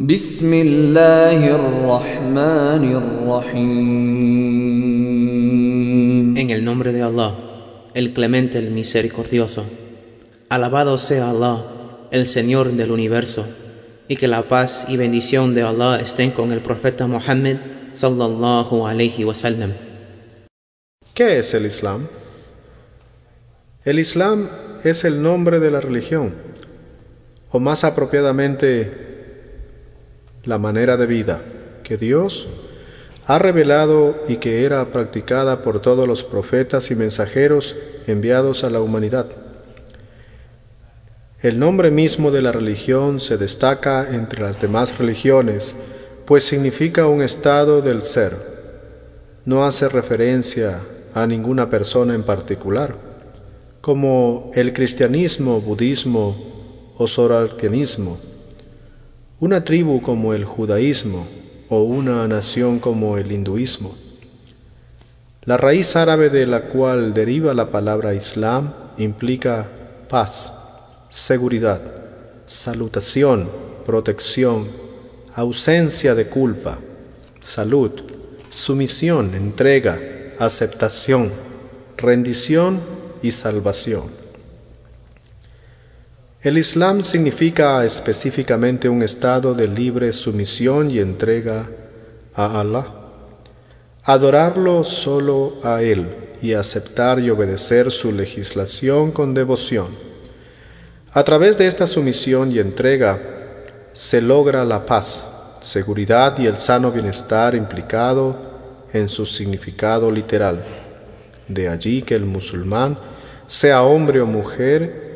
بسم الله الرحمن الرحيم En el nombre de Allah, el clemente, el misericordioso. Alabado sea Allah, el Señor del universo, y que la paz y bendición de Allah estén con el profeta Muhammad sallallahu alayhi wasallam. ¿Qué es el Islam? El Islam es el nombre de la religión, o más apropiadamente, la manera de vida que Dios ha revelado y que era practicada por todos los profetas y mensajeros enviados a la humanidad. El nombre mismo de la religión se destaca entre las demás religiones, pues significa un estado del ser. No hace referencia a ninguna persona en particular, como el cristianismo, budismo o zoroastrianismo una tribu como el judaísmo o una nación como el hinduismo. La raíz árabe de la cual deriva la palabra Islam implica paz, seguridad, salutación, protección, ausencia de culpa, salud, sumisión, entrega, aceptación, rendición y salvación. El Islam significa específicamente un estado de libre sumisión y entrega a Allah. Adorarlo solo a Él y aceptar y obedecer su legislación con devoción. A través de esta sumisión y entrega se logra la paz, seguridad y el sano bienestar implicado en su significado literal. De allí que el musulmán, sea hombre o mujer,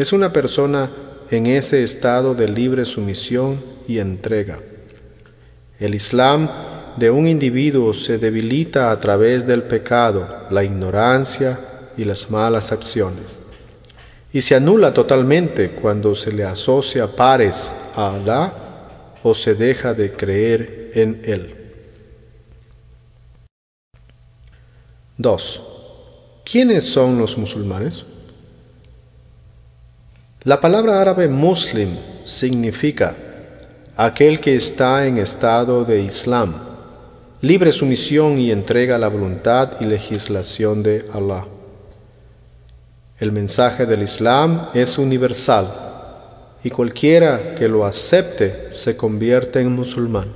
es una persona en ese estado de libre sumisión y entrega. El Islam de un individuo se debilita a través del pecado, la ignorancia y las malas acciones. Y se anula totalmente cuando se le asocia pares a Alá o se deja de creer en Él. 2. ¿Quiénes son los musulmanes? La palabra árabe muslim significa aquel que está en estado de Islam, libre sumisión y entrega la voluntad y legislación de Allah. El mensaje del Islam es universal y cualquiera que lo acepte se convierte en musulmán.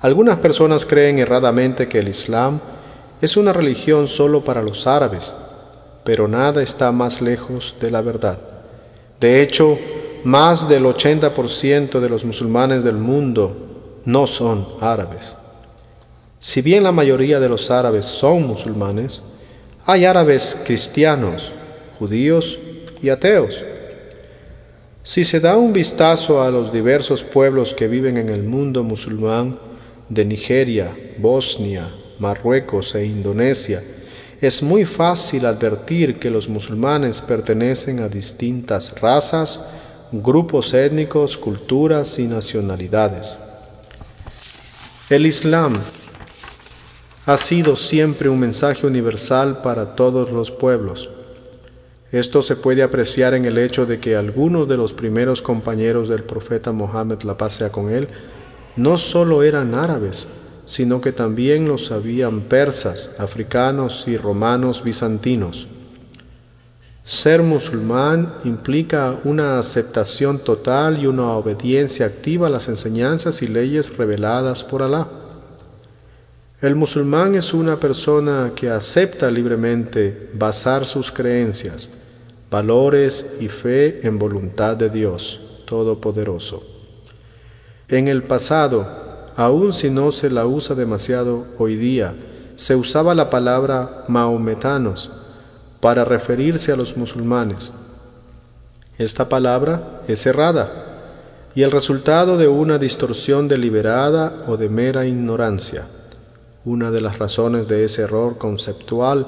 Algunas personas creen erradamente que el Islam es una religión solo para los árabes, pero nada está más lejos de la verdad. De hecho, más del 80% de los musulmanes del mundo no son árabes. Si bien la mayoría de los árabes son musulmanes, hay árabes cristianos, judíos y ateos. Si se da un vistazo a los diversos pueblos que viven en el mundo musulmán de Nigeria, Bosnia, Marruecos e Indonesia, es muy fácil advertir que los musulmanes pertenecen a distintas razas, grupos étnicos, culturas y nacionalidades. El Islam ha sido siempre un mensaje universal para todos los pueblos. Esto se puede apreciar en el hecho de que algunos de los primeros compañeros del profeta Mohammed, la paz con él, no solo eran árabes, sino que también los habían persas, africanos y romanos bizantinos. Ser musulmán implica una aceptación total y una obediencia activa a las enseñanzas y leyes reveladas por Alá. El musulmán es una persona que acepta libremente basar sus creencias, valores y fe en voluntad de Dios Todopoderoso. En el pasado, aun si no se la usa demasiado hoy día, se usaba la palabra maometanos para referirse a los musulmanes. Esta palabra es errada y el resultado de una distorsión deliberada o de mera ignorancia. Una de las razones de ese error conceptual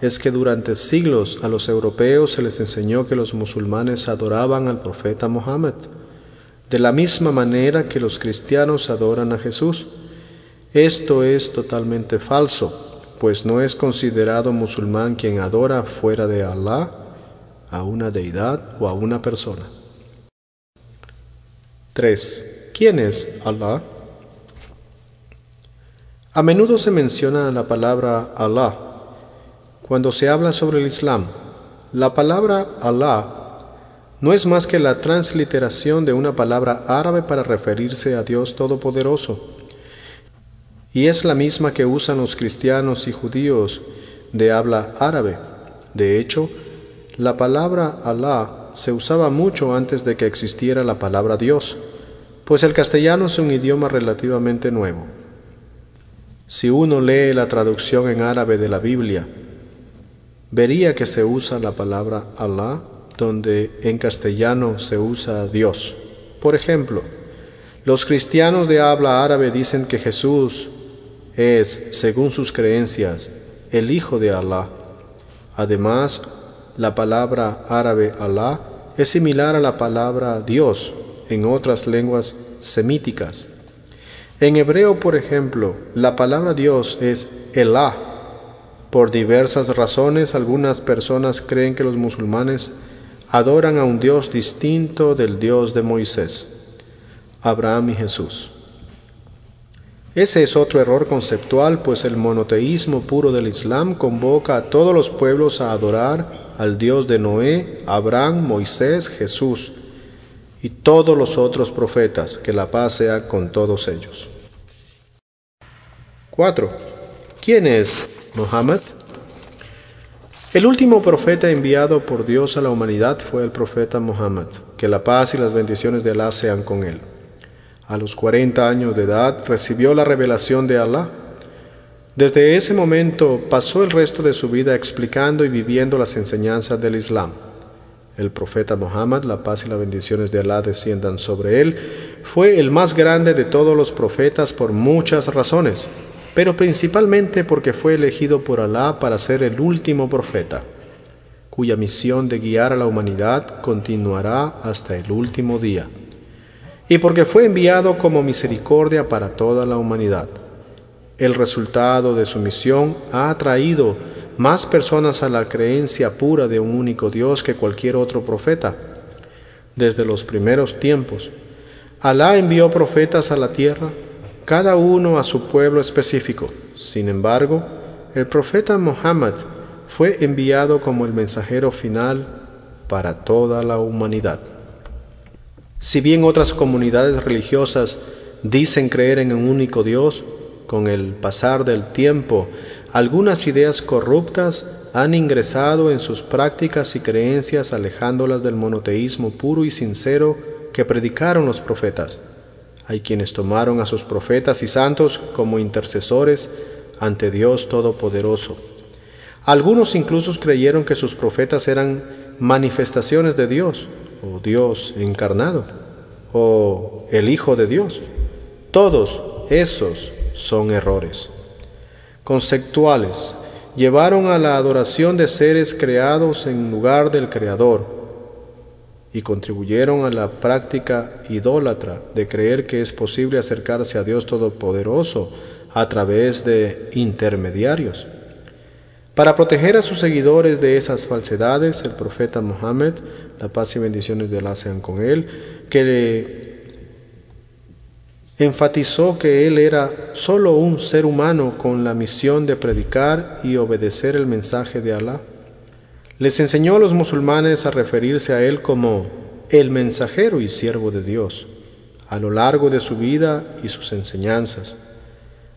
es que durante siglos a los europeos se les enseñó que los musulmanes adoraban al profeta Mohammed de la misma manera que los cristianos adoran a Jesús. Esto es totalmente falso, pues no es considerado musulmán quien adora fuera de Allah a una deidad o a una persona. 3. ¿quién es Allah? A menudo se menciona la palabra Allah cuando se habla sobre el Islam. La palabra Allah no es más que la transliteración de una palabra árabe para referirse a Dios Todopoderoso. Y es la misma que usan los cristianos y judíos de habla árabe. De hecho, la palabra Allah se usaba mucho antes de que existiera la palabra Dios, pues el castellano es un idioma relativamente nuevo. Si uno lee la traducción en árabe de la Biblia, vería que se usa la palabra Allah donde en castellano se usa Dios. Por ejemplo, los cristianos de habla árabe dicen que Jesús es, según sus creencias, el Hijo de Allah. Además, la palabra árabe Allah es similar a la palabra Dios en otras lenguas semíticas. En hebreo, por ejemplo, la palabra Dios es Elah. Por diversas razones, algunas personas creen que los musulmanes adoran a un Dios distinto del Dios de Moisés, Abraham y Jesús. Ese es otro error conceptual, pues el monoteísmo puro del Islam convoca a todos los pueblos a adorar al Dios de Noé, Abraham, Moisés, Jesús y todos los otros profetas, que la paz sea con todos ellos. 4. ¿Quién es Muhammad? El último profeta enviado por Dios a la humanidad fue el profeta Muhammad, que la paz y las bendiciones de Alá sean con él. A los 40 años de edad recibió la revelación de Alá. Desde ese momento pasó el resto de su vida explicando y viviendo las enseñanzas del Islam. El profeta Muhammad, la paz y las bendiciones de Alá desciendan sobre él, fue el más grande de todos los profetas por muchas razones, pero principalmente porque fue elegido por Alá para ser el último profeta, cuya misión de guiar a la humanidad continuará hasta el último día y porque fue enviado como misericordia para toda la humanidad. El resultado de su misión ha atraído más personas a la creencia pura de un único Dios que cualquier otro profeta. Desde los primeros tiempos, Alá envió profetas a la tierra, cada uno a su pueblo específico. Sin embargo, el profeta Muhammad fue enviado como el mensajero final para toda la humanidad. Si bien otras comunidades religiosas dicen creer en un único Dios, con el pasar del tiempo, algunas ideas corruptas han ingresado en sus prácticas y creencias alejándolas del monoteísmo puro y sincero que predicaron los profetas. Hay quienes tomaron a sus profetas y santos como intercesores ante Dios Todopoderoso. Algunos incluso creyeron que sus profetas eran manifestaciones de Dios, o Dios encarnado, o el Hijo de Dios. Todos esos son errores conceptuales. Llevaron a la adoración de seres creados en lugar del Creador y contribuyeron a la práctica idólatra de creer que es posible acercarse a Dios Todopoderoso a través de intermediarios. Para proteger a sus seguidores de esas falsedades, el profeta Mohammed la paz y bendiciones de Allah sean con él, que enfatizó que él era solo un ser humano con la misión de predicar y obedecer el mensaje de Alá. Les enseñó a los musulmanes a referirse a él como el mensajero y siervo de Dios a lo largo de su vida y sus enseñanzas.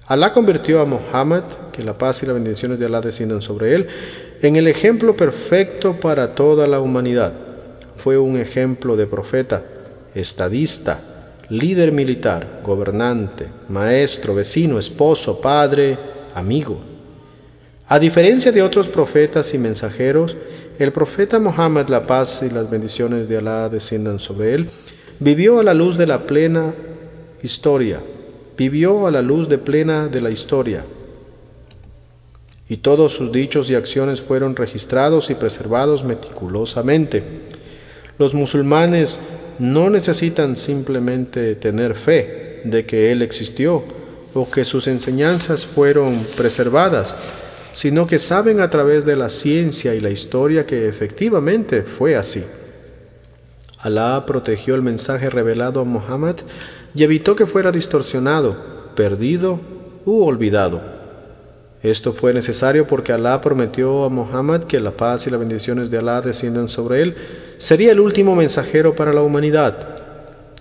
Alá convirtió a Muhammad, que la paz y las bendiciones de Alá desciendan sobre él, en el ejemplo perfecto para toda la humanidad fue un ejemplo de profeta, estadista, líder militar, gobernante, maestro, vecino, esposo, padre, amigo. A diferencia de otros profetas y mensajeros, el profeta Muhammad, la paz y las bendiciones de Alá desciendan sobre él, vivió a la luz de la plena historia, vivió a la luz de plena de la historia. Y todos sus dichos y acciones fueron registrados y preservados meticulosamente. Los musulmanes no necesitan simplemente tener fe de que Él existió o que sus enseñanzas fueron preservadas, sino que saben a través de la ciencia y la historia que efectivamente fue así. Alá protegió el mensaje revelado a Muhammad y evitó que fuera distorsionado, perdido u olvidado. Esto fue necesario porque Alá prometió a Muhammad que la paz y las bendiciones de Alá desciendan sobre él. Sería el último mensajero para la humanidad.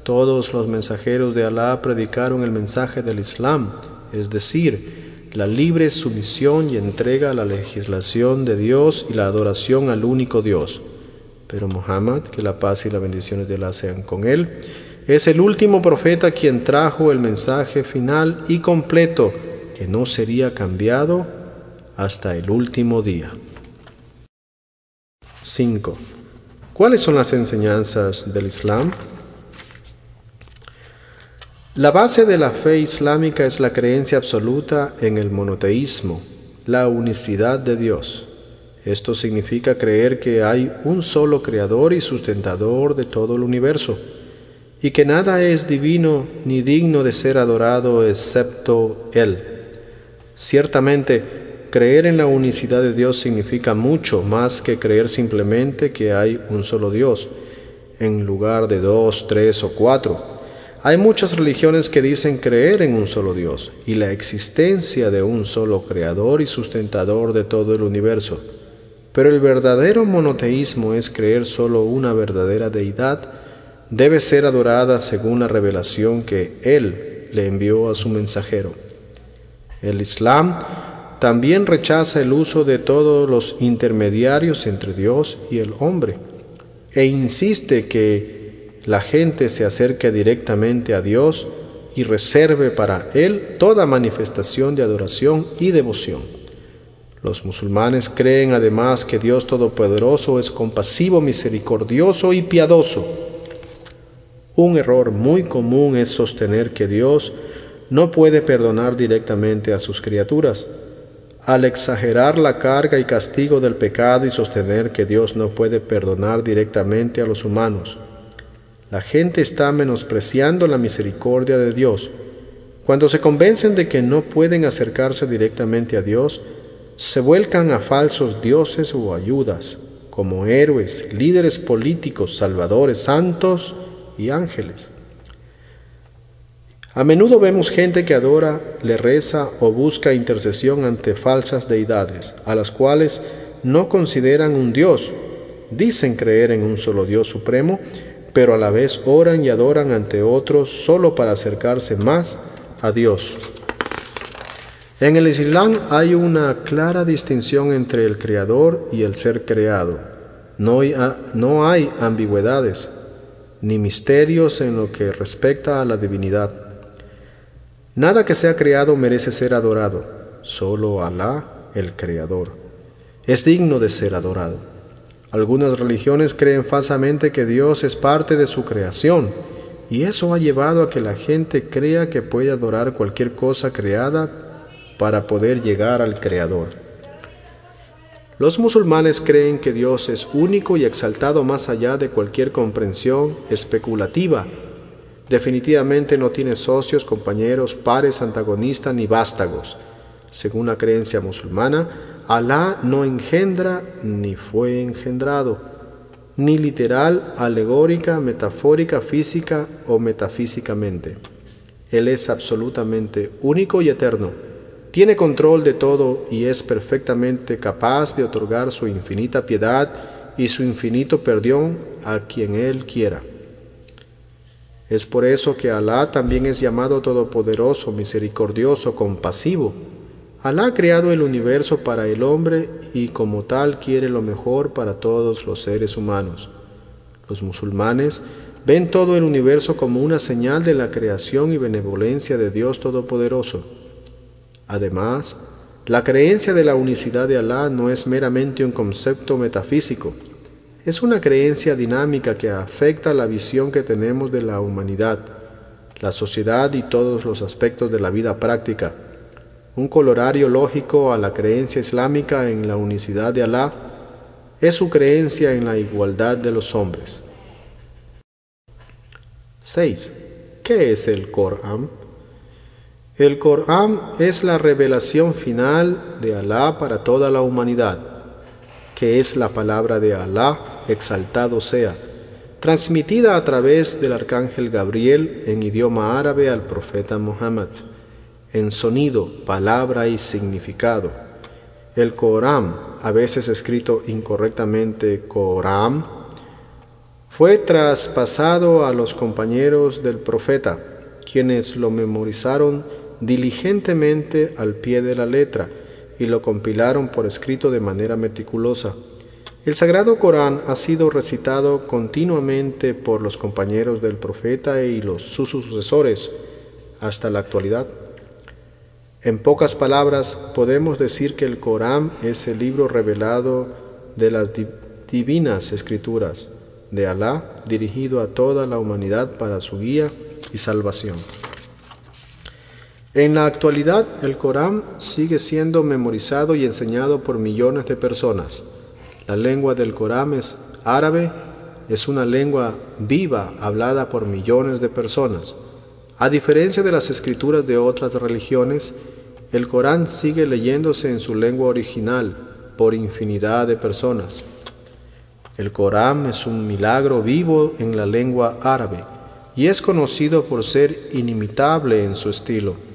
Todos los mensajeros de Alá predicaron el mensaje del Islam, es decir, la libre sumisión y entrega a la legislación de Dios y la adoración al único Dios. Pero Muhammad, que la paz y las bendiciones de Alá sean con él, es el último profeta quien trajo el mensaje final y completo que no sería cambiado hasta el último día. 5. ¿Cuáles son las enseñanzas del Islam? La base de la fe islámica es la creencia absoluta en el monoteísmo, la unicidad de Dios. Esto significa creer que hay un solo creador y sustentador de todo el universo, y que nada es divino ni digno de ser adorado excepto Él. Ciertamente, creer en la unicidad de Dios significa mucho más que creer simplemente que hay un solo Dios, en lugar de dos, tres o cuatro hay muchas religiones que dicen creer en un solo Dios y la existencia de un solo creador y sustentador de todo el universo. Pero el verdadero monoteísmo es creer solo una verdadera deidad, debe ser adorada según la revelación que Él le envió a su mensajero. El Islam también rechaza el uso de todos los intermediarios entre Dios y el hombre e insiste que la gente se acerque directamente a Dios y reserve para Él toda manifestación de adoración y devoción. Los musulmanes creen además que Dios Todopoderoso es compasivo, misericordioso y piadoso. Un error muy común es sostener que Dios no puede perdonar directamente a sus criaturas. Al exagerar la carga y castigo del pecado y sostener que Dios no puede perdonar directamente a los humanos, la gente está menospreciando la misericordia de Dios. Cuando se convencen de que no pueden acercarse directamente a Dios, se vuelcan a falsos dioses o ayudas, como héroes, líderes políticos, salvadores, santos y ángeles. A menudo vemos gente que adora, le reza o busca intercesión ante falsas deidades, a las cuales no consideran un Dios. Dicen creer en un solo Dios supremo, pero a la vez oran y adoran ante otros solo para acercarse más a Dios. En el Islam hay una clara distinción entre el creador y el ser creado. No hay, no hay ambigüedades ni misterios en lo que respecta a la divinidad. Nada que sea creado merece ser adorado, solo Alá, el creador, es digno de ser adorado. Algunas religiones creen falsamente que Dios es parte de su creación y eso ha llevado a que la gente crea que puede adorar cualquier cosa creada para poder llegar al Creador. Los musulmanes creen que Dios es único y exaltado más allá de cualquier comprensión especulativa. Definitivamente no tiene socios, compañeros, pares, antagonistas ni vástagos. Según la creencia musulmana, Alá no engendra ni fue engendrado, ni literal, alegórica, metafórica, física o metafísicamente. Él es absolutamente único y eterno. Tiene control de todo y es perfectamente capaz de otorgar su infinita piedad y su infinito perdón a quien Él quiera. Es por eso que Alá también es llamado todopoderoso, misericordioso, compasivo Alá ha creado el universo para el hombre y como tal quiere lo mejor para todos los seres humanos. Los musulmanes ven todo el universo como una señal de la creación y benevolencia de Dios Todopoderoso. Además, la creencia de la unicidad de Alá no es meramente un concepto metafísico, es una creencia dinámica que afecta la visión que tenemos de la humanidad, la sociedad y todos los aspectos de la vida práctica un colorario lógico a la creencia islámica en la unicidad de Alá es su creencia en la igualdad de los hombres. 6. ¿Qué es el Corán? El Corán es la revelación final de Alá para toda la humanidad, que es la palabra de Alá, exaltado sea, transmitida a través del arcángel Gabriel en idioma árabe al profeta Muhammad, en sonido, palabra y significado. El Corán, a veces escrito incorrectamente Corán, fue traspasado a los compañeros del profeta, quienes lo memorizaron diligentemente al pie de la letra y lo compilaron por escrito de manera meticulosa. El Sagrado Corán ha sido recitado continuamente por los compañeros del profeta y sus sucesores hasta la actualidad. En pocas palabras, podemos decir que el Corán es el libro revelado de las divinas escrituras de Alá dirigido a toda la humanidad para su guía y salvación. En la actualidad, el Corán sigue siendo memorizado y enseñado por millones de personas. La lengua del Corán es árabe, es una lengua viva hablada por millones de personas. A diferencia de las escrituras de otras religiones, el Corán sigue leyéndose en su lengua original por infinidad de personas. El Corán es un milagro vivo en la lengua árabe y es conocido por ser inimitable en su estilo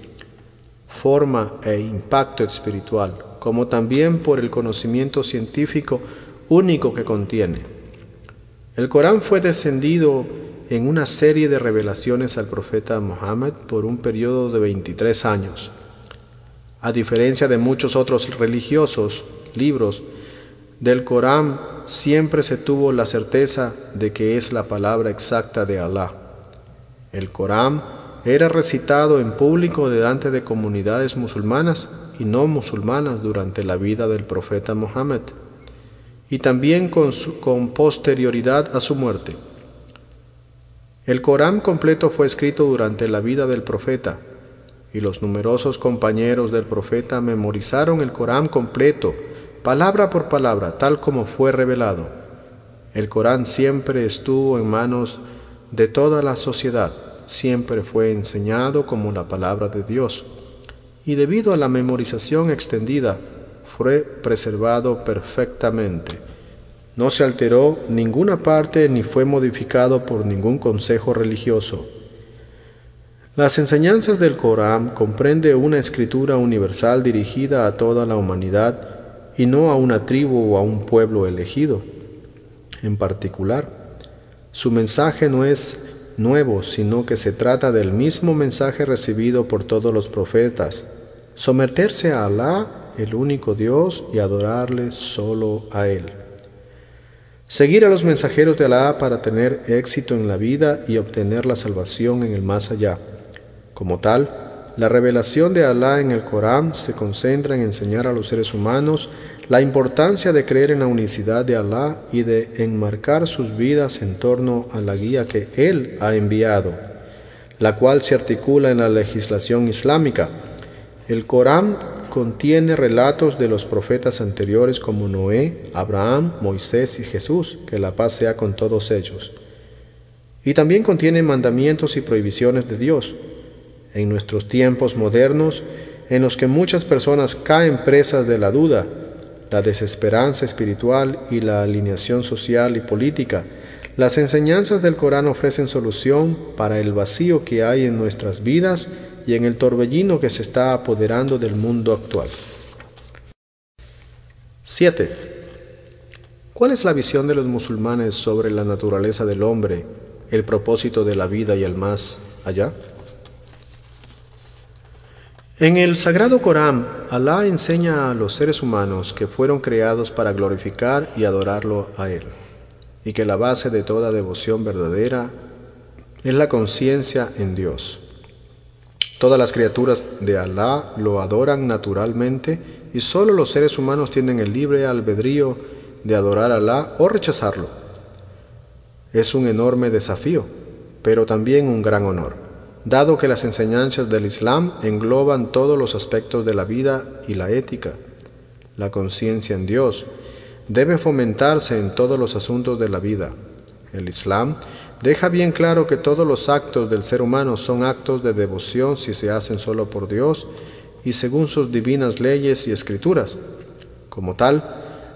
forma e impacto espiritual, como también por el conocimiento científico único que contiene. El Corán fue descendido en una serie de revelaciones al profeta Muhammad por un periodo de 23 años. A diferencia de muchos otros religiosos libros, del Corán siempre se tuvo la certeza de que es la palabra exacta de Allah. El Corán era recitado en público delante de comunidades musulmanas y no musulmanas durante la vida del profeta Mohammed y también con, con posterioridad a su muerte. El Corán completo fue escrito durante la vida del profeta y los numerosos compañeros del profeta memorizaron el Corán completo, palabra por palabra, tal como fue revelado. El Corán siempre estuvo en manos de toda la sociedad siempre fue enseñado como la palabra de Dios y debido a la memorización extendida fue preservado perfectamente. No se alteró ninguna parte ni fue modificado por ningún consejo religioso. Las enseñanzas del Corán comprende una escritura universal dirigida a toda la humanidad y no a una tribu o a un pueblo elegido en particular. Su mensaje no es nuevo, sino que se trata del mismo mensaje recibido por todos los profetas. Someterse a Alá, el único Dios, y adorarle solo a Él. Seguir a los mensajeros de Alá para tener éxito en la vida y obtener la salvación en el más allá. Como tal, la revelación de Alá en el Corán se concentra en enseñar a los seres humanos la importancia de creer en la unicidad de Alá y de enmarcar sus vidas en torno a la guía que Él ha enviado, la cual se articula en la legislación islámica. El Corán contiene relatos de los profetas anteriores como Noé, Abraham, Moisés y Jesús, que la paz sea con todos ellos. Y también contiene mandamientos y prohibiciones de Dios. En nuestros tiempos modernos, en los que muchas personas caen presas de la duda, la desesperanza espiritual y la alineación social y política, las enseñanzas del Corán ofrecen solución para el vacío que hay en nuestras vidas y en el torbellino que se está apoderando del mundo actual. 7. ¿Cuál es la visión de los musulmanes sobre la naturaleza del hombre, el propósito de la vida y el más allá? En el Sagrado Corán, Alá enseña a los seres humanos que fueron creados para glorificar y adorarlo a Él, y que la base de toda devoción verdadera es la conciencia en Dios. Todas las criaturas de Alá lo adoran naturalmente y solo los seres humanos tienen el libre albedrío de adorar a Alá o rechazarlo. Es un enorme desafío, pero también un gran honor dado que las enseñanzas del Islam engloban todos los aspectos de la vida y la ética. La conciencia en Dios debe fomentarse en todos los asuntos de la vida. El Islam deja bien claro que todos los actos del ser humano son actos de devoción si se hacen solo por Dios y según sus divinas leyes y escrituras. Como tal,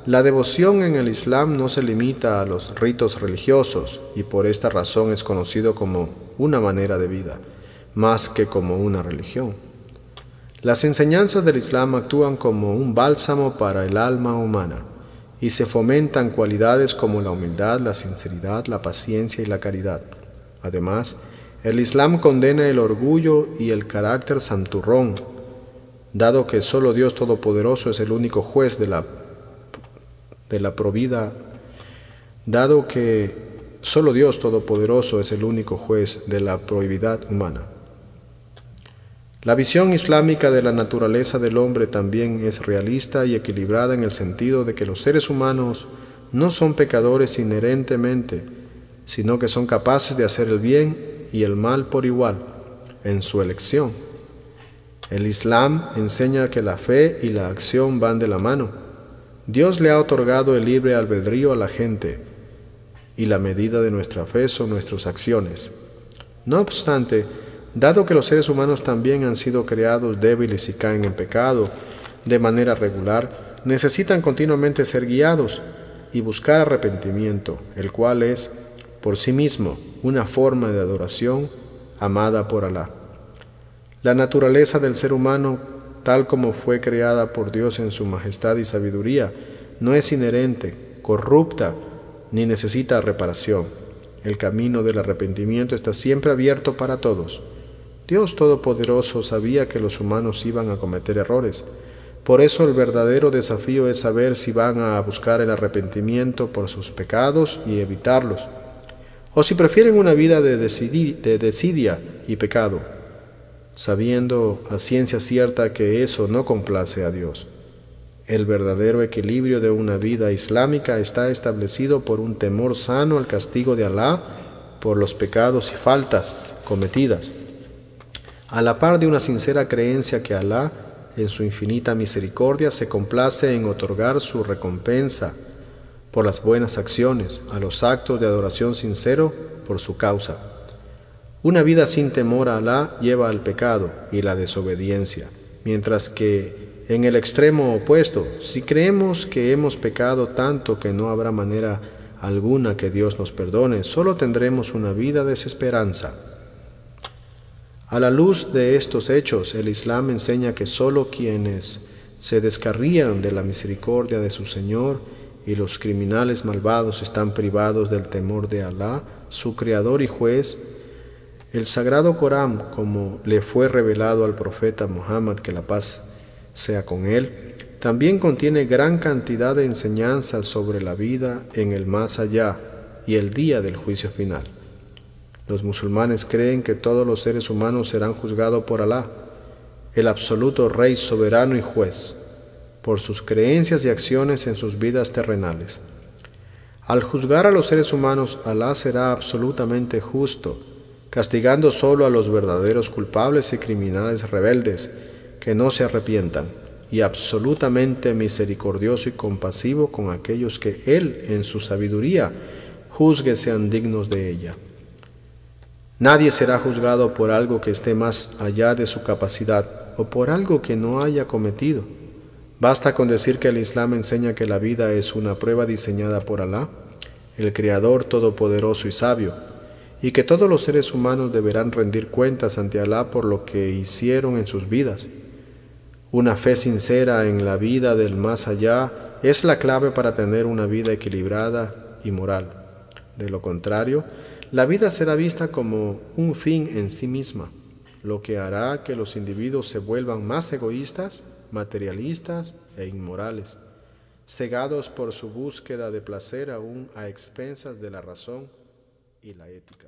La devoción en el Islam no se limita a los ritos religiosos y por esta razón es conocido como una manera de vida, más que como una religión. Las enseñanzas del Islam actúan como un bálsamo para el alma humana y se fomentan cualidades como la humildad, la sinceridad, la paciencia y la caridad. Además, el Islam condena el orgullo y el carácter santurrón, dado que solo Dios Todopoderoso es el único juez de la de la dado que solo Dios Todopoderoso es el único juez de la probidad humana. La visión islámica de la naturaleza del hombre también es realista y equilibrada en el sentido de que los seres humanos no son pecadores inherentemente, sino que son capaces de hacer el bien y el mal por igual en su elección. El Islam enseña que la fe y la acción van de la mano Dios le ha otorgado el libre albedrío a la gente y la medida de nuestra fe son nuestras acciones. No obstante, dado que los seres humanos también han sido creados débiles y caen en pecado de manera regular, necesitan continuamente ser guiados y buscar arrepentimiento, el cual es por sí mismo una forma de adoración amada por Alá. La naturaleza del ser humano tal como fue creada por Dios en su majestad y sabiduría, no es inherente, corrupta, ni necesita reparación. El camino del arrepentimiento está siempre abierto para todos. Dios Todopoderoso sabía que los humanos iban a cometer errores. Por eso el verdadero desafío es saber si van a buscar el arrepentimiento por sus pecados y evitarlos, o si prefieren una vida de, desidia y pecado sabiendo a ciencia cierta que eso no complace a Dios. El verdadero equilibrio de una vida islámica está establecido por un temor sano al castigo de Alá por los pecados y faltas cometidas, a la par de una sincera creencia que Alá, en su infinita misericordia, se complace en otorgar su recompensa por las buenas acciones, a los actos de adoración sincero por su causa. Una vida sin temor a Alá lleva al pecado y la desobediencia, mientras que en el extremo opuesto, si creemos que hemos pecado tanto que no habrá manera alguna que Dios nos perdone, solo tendremos una vida de desesperanza. A la luz de estos hechos, el Islam enseña que solo quienes se descarrían de la misericordia de su Señor y los criminales malvados están privados del temor de Alá, su Creador y Juez, el Sagrado Corán, como le fue revelado al profeta Muhammad, que la paz sea con él, también contiene gran cantidad de enseñanzas sobre la vida en el más allá y el día del juicio final. Los musulmanes creen que todos los seres humanos serán juzgados por Alá, el absoluto Rey soberano y juez, por sus creencias y acciones en sus vidas terrenales. Al juzgar a los seres humanos, Alá será absolutamente justo, castigando solo a los verdaderos culpables y criminales rebeldes que no se arrepientan, y absolutamente misericordioso y compasivo con aquellos que Él, en su sabiduría, juzgue sean dignos de ella. Nadie será juzgado por algo que esté más allá de su capacidad o por algo que no haya cometido. Basta con decir que el Islam enseña que la vida es una prueba diseñada por Alá, el Creador Todopoderoso y Sabio, y que todos los seres humanos deberán rendir cuentas ante Alá por lo que hicieron en sus vidas. Una fe sincera en la vida del más allá es la clave para tener una vida equilibrada y moral. De lo contrario, la vida será vista como un fin en sí misma, lo que hará que los individuos se vuelvan más egoístas, materialistas e inmorales, cegados por su búsqueda de placer aún a expensas de la razón y la ética.